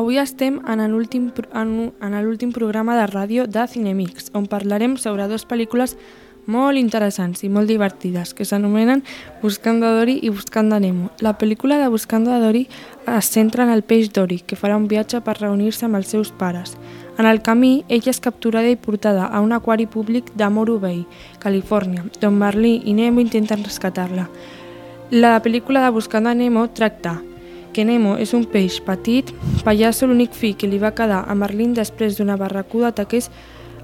Avui estem en l'últim en, l'últim programa de ràdio de Cinemix, on parlarem sobre dues pel·lícules molt interessants i molt divertides, que s'anomenen Buscando Dory i Buscando Nemo. La pel·lícula de Buscando Dory es centra en el peix Dory, que farà un viatge per reunir-se amb els seus pares. En el camí, ella és capturada i portada a un aquari públic de Morro Bay, Califòrnia, d'on Marlí i Nemo intenten rescatar-la. La pel·lícula de Buscando Nemo tracta que Nemo és un peix petit, pallasso l'únic fill que li va quedar a Merlin després d'una barracuda ataqués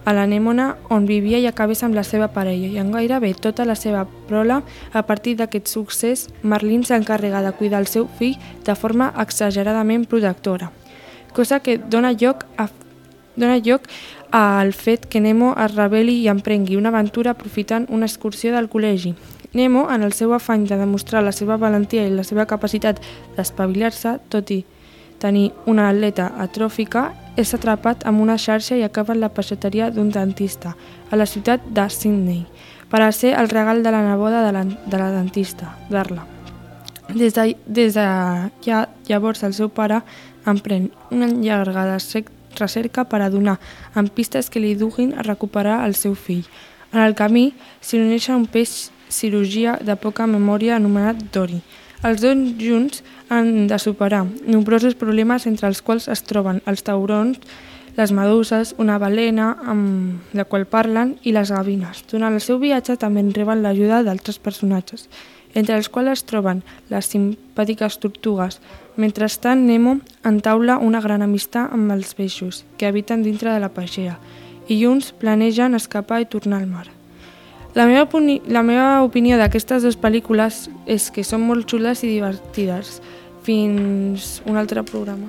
a la Nèmona on vivia i acabés amb la seva parella i en gairebé tota la seva prola a partir d'aquest succés Merlin s'encarrega de cuidar el seu fill de forma exageradament protectora, cosa que dona lloc a dona lloc al fet que Nemo es rebel·li i emprengui una aventura aprofitant una excursió del col·legi. Nemo, en el seu afany de demostrar la seva valentia i la seva capacitat d'espavilar-se, tot i tenir una atleta atròfica, és atrapat amb una xarxa i acaba en la peixateria d'un dentista, a la ciutat de Sydney, per a ser el regal de la neboda de la, de la dentista, Darla. Des de, des de ja, llavors el seu pare emprèn una llargada recerca per a donar amb pistes que li duguin a recuperar el seu fill. En el camí s'hi uneix un peix cirurgia de poca memòria anomenat Dory. Els dos junts han de superar nombrosos problemes entre els quals es troben els taurons, les meduses, una balena amb la qual parlen i les gavines. Durant el seu viatge també en reben l'ajuda d'altres personatges, entre els quals es troben les simpàtiques tortugues. Mentrestant, Nemo entaula una gran amistat amb els peixos que habiten dintre de la peixera i junts planegen escapar i tornar al mar. La meva, la meva opinió d'aquestes dues pel·lícules és que són molt xules i divertides. Fins un altre programa.